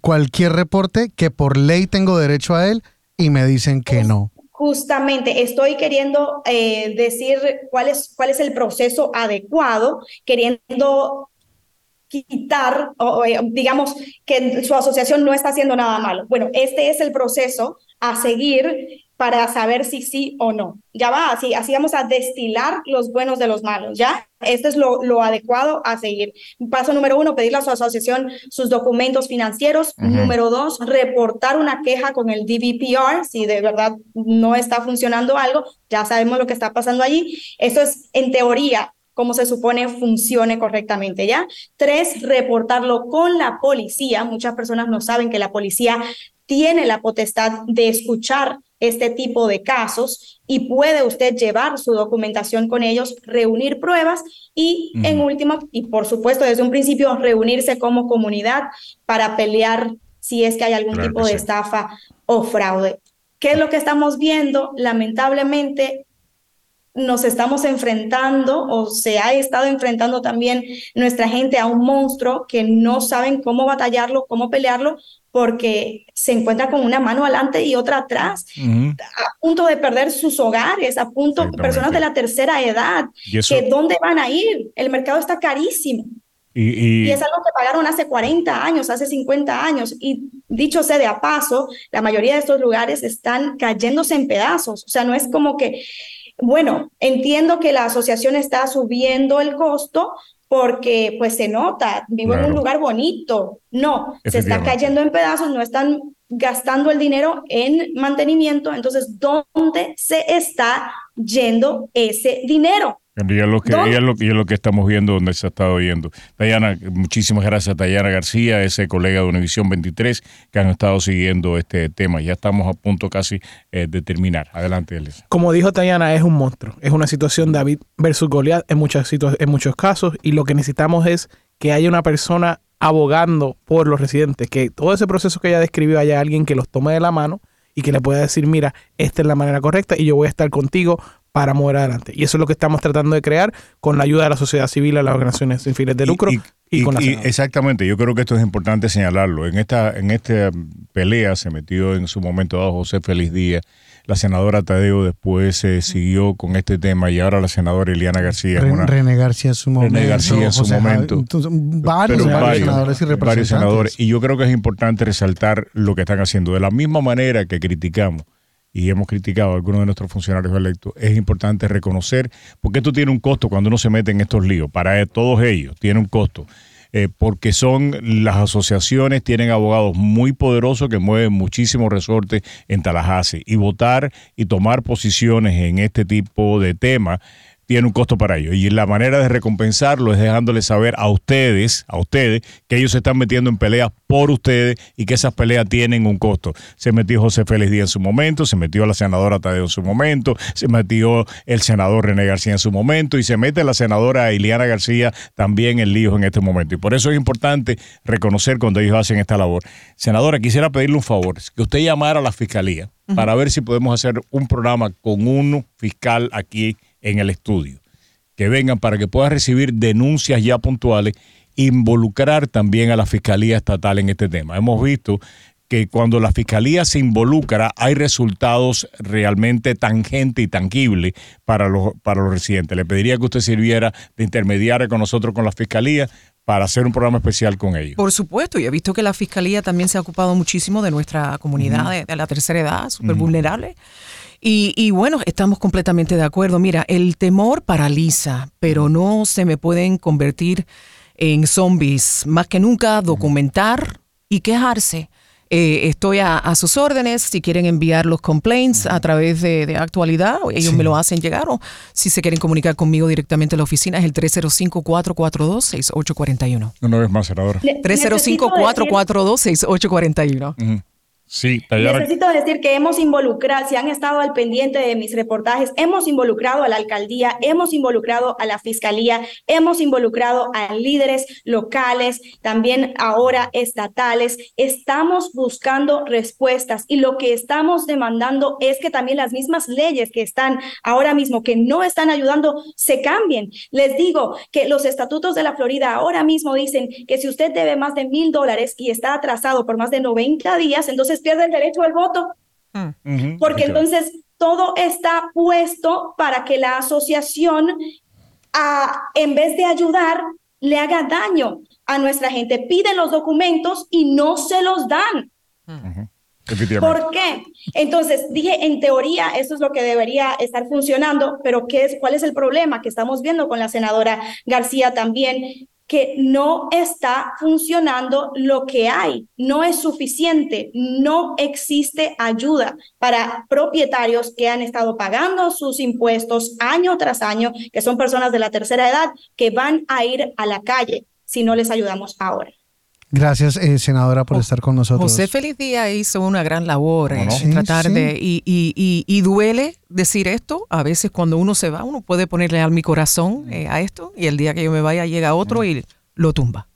Speaker 2: cualquier reporte que por ley tengo derecho a él y me dicen que no?
Speaker 7: Justamente, estoy queriendo eh, decir cuál es, cuál es el proceso adecuado, queriendo quitar, o, eh, digamos, que su asociación no está haciendo nada malo. Bueno, este es el proceso a seguir para saber si sí o no. Ya va, así, así vamos a destilar los buenos de los malos, ¿ya? Este es lo, lo adecuado a seguir. Paso número uno, pedirle a su asociación sus documentos financieros. Número dos, reportar una queja con el DBPR si de verdad no está funcionando algo. Ya sabemos lo que está pasando allí. Esto es, en teoría, como se supone funcione correctamente, ¿ya? Tres, reportarlo con la policía. Muchas personas no saben que la policía tiene la potestad de escuchar este tipo de casos y puede usted llevar su documentación con ellos, reunir pruebas y, en último, y por supuesto desde un principio, reunirse como comunidad para pelear si es que hay algún tipo de estafa o fraude. ¿Qué es lo que estamos viendo? Lamentablemente, nos estamos enfrentando o se ha estado enfrentando también nuestra gente a un monstruo que no saben cómo batallarlo, cómo pelearlo, porque se encuentra con una mano adelante y otra atrás, a punto de perder sus hogares, a punto, personas de la tercera edad, que dónde van a ir, el mercado está carísimo. Y, es algo que pagaron hace 40 años, hace 50 años. Y dicho sea de a paso, la mayoría de estos lugares están cayéndose en pedazos. O sea, no es como que, bueno, entiendo que la asociación está subiendo el costo, porque pues se nota, vivo en un lugar bonito. No, se está cayendo en pedazos, no están gastando el dinero en mantenimiento, entonces, ¿dónde se está yendo ese dinero?
Speaker 1: Y es lo que, es lo, lo que estamos viendo donde se ha estado yendo. Dayana, muchísimas gracias a Dayana García, ese colega de Univisión 23, que han estado siguiendo este tema. Ya estamos a punto casi eh, de terminar. Adelante, Elisa.
Speaker 4: Como dijo Dayana, es un monstruo. Es una situación David versus Goliat en, muchas en muchos casos. Y lo que necesitamos es que haya una persona abogando por los residentes, que todo ese proceso que ella describió haya alguien que los tome de la mano y que le pueda decir, mira, esta es la manera correcta y yo voy a estar contigo para mover adelante. Y eso es lo que estamos tratando de crear con la ayuda de la sociedad civil, a las organizaciones sin fines de lucro. Y, con la
Speaker 1: exactamente, yo creo que esto es importante señalarlo. En esta, en esta pelea se metió en su momento dado José Feliz Díaz, la senadora Tadeo después se siguió con este tema y ahora la senadora Eliana García.
Speaker 2: René García en su momento.
Speaker 1: René García en su momento.
Speaker 2: varios, senadores y representantes. Varios senadores.
Speaker 1: Y yo creo que es importante resaltar lo que están haciendo. De la misma manera que criticamos y hemos criticado a algunos de nuestros funcionarios electos, es importante reconocer, porque esto tiene un costo cuando uno se mete en estos líos, para todos ellos tiene un costo. Eh, porque son las asociaciones, tienen abogados muy poderosos que mueven muchísimos resortes en Tallahassee. Y votar y tomar posiciones en este tipo de temas tiene un costo para ellos. Y la manera de recompensarlo es dejándoles saber a ustedes, a ustedes, que ellos se están metiendo en peleas por ustedes y que esas peleas tienen un costo. Se metió José Félix Díaz en su momento, se metió la senadora Tadeo en su momento, se metió el senador René García en su momento y se mete la senadora Iliana García también en líos en este momento. Y por eso es importante reconocer cuando ellos hacen esta labor. Senadora, quisiera pedirle un favor, que usted llamara a la fiscalía para ver si podemos hacer un programa con un fiscal aquí en el estudio, que vengan para que puedan recibir denuncias ya puntuales, involucrar también a la Fiscalía Estatal en este tema. Hemos visto que cuando la Fiscalía se involucra hay resultados realmente tangentes y tangibles para los, para los residentes. Le pediría que usted sirviera de intermediaria con nosotros, con la Fiscalía, para hacer un programa especial con ellos.
Speaker 3: Por supuesto, y he visto que la Fiscalía también se ha ocupado muchísimo de nuestra comunidad de, la tercera edad, súper vulnerable. Y, bueno, estamos completamente de acuerdo. Mira, el temor paraliza, pero no se me pueden convertir en zombies. Más que nunca, documentar y quejarse. Eh, estoy a, sus órdenes. Si quieren enviar los complaints a través de, actualidad, ellos me lo hacen llegar. O si se quieren comunicar conmigo directamente a la oficina, es el 305-442-6841.
Speaker 1: Una vez más, senadora.
Speaker 3: 305-442-6841.
Speaker 1: Sí,
Speaker 7: Necesito decir que hemos involucrado, si han estado al pendiente de mis reportajes, hemos involucrado a la alcaldía, hemos involucrado a la fiscalía, hemos involucrado a líderes locales, también ahora estatales. Estamos buscando respuestas y lo que estamos demandando es que también las mismas leyes que están ahora mismo, que no están ayudando, se cambien. Les digo que los estatutos de la Florida ahora mismo dicen que si usted debe más de mil dólares y está atrasado por más de 90 días, entonces pierde el derecho al voto. Mm. Porque entonces todo está puesto para que la asociación, ah, en vez de ayudar, le haga daño a nuestra gente. Piden los documentos y no se los dan. ¿Por qué? Entonces, dije, en teoría, eso es lo que debería estar funcionando, pero ¿qué es, ¿cuál es el problema que estamos viendo con la senadora García también? Que no está funcionando lo que hay, no es suficiente, no existe ayuda para propietarios que han estado pagando sus impuestos año tras año, que son personas de la tercera edad, que van a ir a la calle si no les ayudamos ahora.
Speaker 2: Gracias, eh, senadora, por estar con nosotros.
Speaker 3: José Feliz Díaz hizo una gran labor en tratar de... Y, y, y, duele decir esto. A veces cuando uno se va, uno puede ponerle al mi corazón eh, a esto y el día que yo me vaya llega otro y lo tumba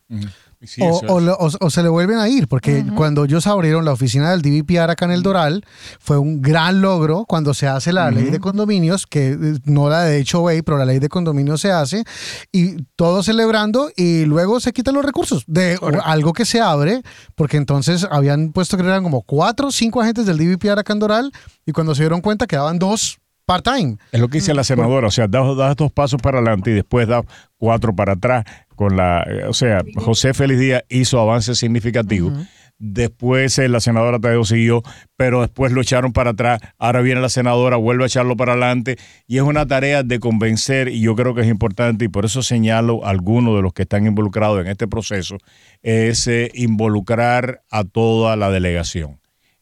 Speaker 2: o, se le vuelven a ir, porque cuando ellos abrieron la oficina del DVPR acá en el Doral, fue un gran logro cuando se hace la ley de condominios, que eh, no la de hecho way, pero la ley de condominios se hace, y todo celebrando, y luego se quitan los recursos de algo que se abre, porque entonces habían puesto que eran como cuatro o cinco agentes del DVPR acá en Doral, y cuando se dieron cuenta quedaban dos part-time.
Speaker 1: Es lo que dice la senadora, o sea, das, dos pasos para adelante y después da cuatro para atrás. Con la, eh, o sea, José Feliz Díaz hizo avances significativos. Después eh, la senadora Tadeo siguió, pero después lo echaron para atrás. Ahora viene la senadora, vuelve a echarlo para adelante. Y es una tarea de convencer, y yo creo que es importante, y por eso señalo a algunos de los que están involucrados en este proceso, es eh, involucrar a toda la delegación.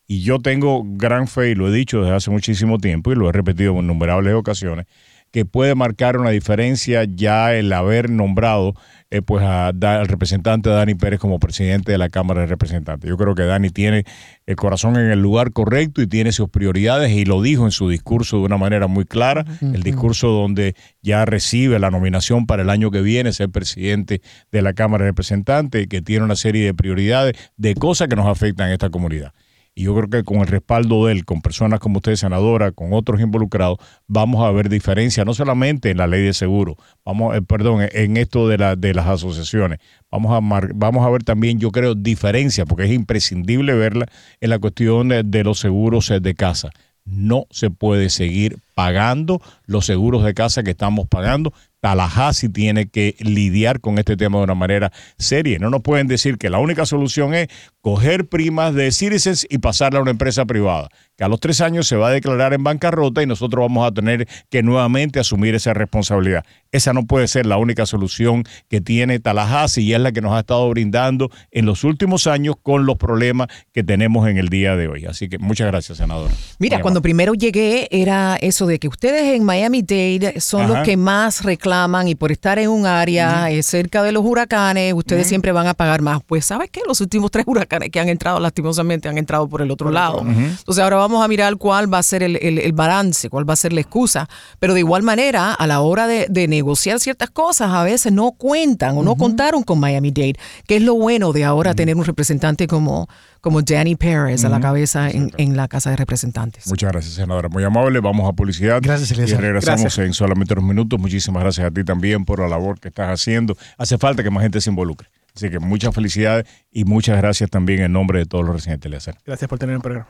Speaker 1: Y yo tengo gran fe, y lo he dicho desde hace muchísimo tiempo, y lo he repetido en innumerables ocasiones, que puede marcar una diferencia ya el haber nombrado eh, pues al representante Dani Pérez como presidente de la Cámara de Representantes. Yo creo que Dani tiene el corazón en el lugar correcto y tiene sus prioridades y lo dijo en su discurso de una manera muy clara, el discurso donde ya recibe la nominación para el año que viene, ser presidente de la Cámara de Representantes que tiene una serie de prioridades de cosas que nos afectan a esta comunidad. Y yo creo que con el respaldo de él, con personas como usted, senadora, con otros involucrados, vamos a ver diferencia, no solamente en la ley de seguro, vamos, eh, perdón, en esto de, la, de las asociaciones. Vamos a, vamos a ver también, yo creo, diferencia, porque es imprescindible verla en la cuestión de los seguros de casa. No se puede seguir pagando los seguros de casa que estamos pagando Tallahassee tiene que lidiar con este tema de una manera seria. No nos pueden decir que la única solución es coger primas de Citizens y pasarla a una empresa privada, que a los tres años se va a declarar en bancarrota y nosotros vamos a tener que nuevamente asumir esa responsabilidad. Esa no puede ser la única solución que tiene Tallahassee y es la que nos ha estado brindando en los últimos años con los problemas que tenemos en el día de hoy. Así que muchas gracias, senadora.
Speaker 3: Mira, cuando primero llegué era eso de que ustedes en Miami-Dade son los que más reclaman y por estar en un área eh, cerca de los huracanes, ustedes siempre van a pagar más. Pues, ¿sabes qué? Los últimos tres huracanes que han entrado, lastimosamente, han entrado por el otro lado. Entonces, ahora vamos a mirar cuál va a ser el, balance, cuál va a ser la excusa. Pero de igual manera, a la hora de, negociar ciertas cosas, a veces no cuentan o no contaron con Miami-Dade, que es lo bueno de ahora tener un representante como como Danny Perez a la cabeza en, la Casa de Representantes.
Speaker 1: Muchas gracias, senadora. Muy amable. Vamos a publicidad.
Speaker 2: Gracias,
Speaker 1: Y regresamos en solamente unos minutos. Muchísimas gracias a ti también por la labor que estás haciendo. Hace falta que más gente se involucre. Así que muchas felicidades y muchas gracias también en nombre de todos los residentes de la
Speaker 4: Gracias por tener el programa.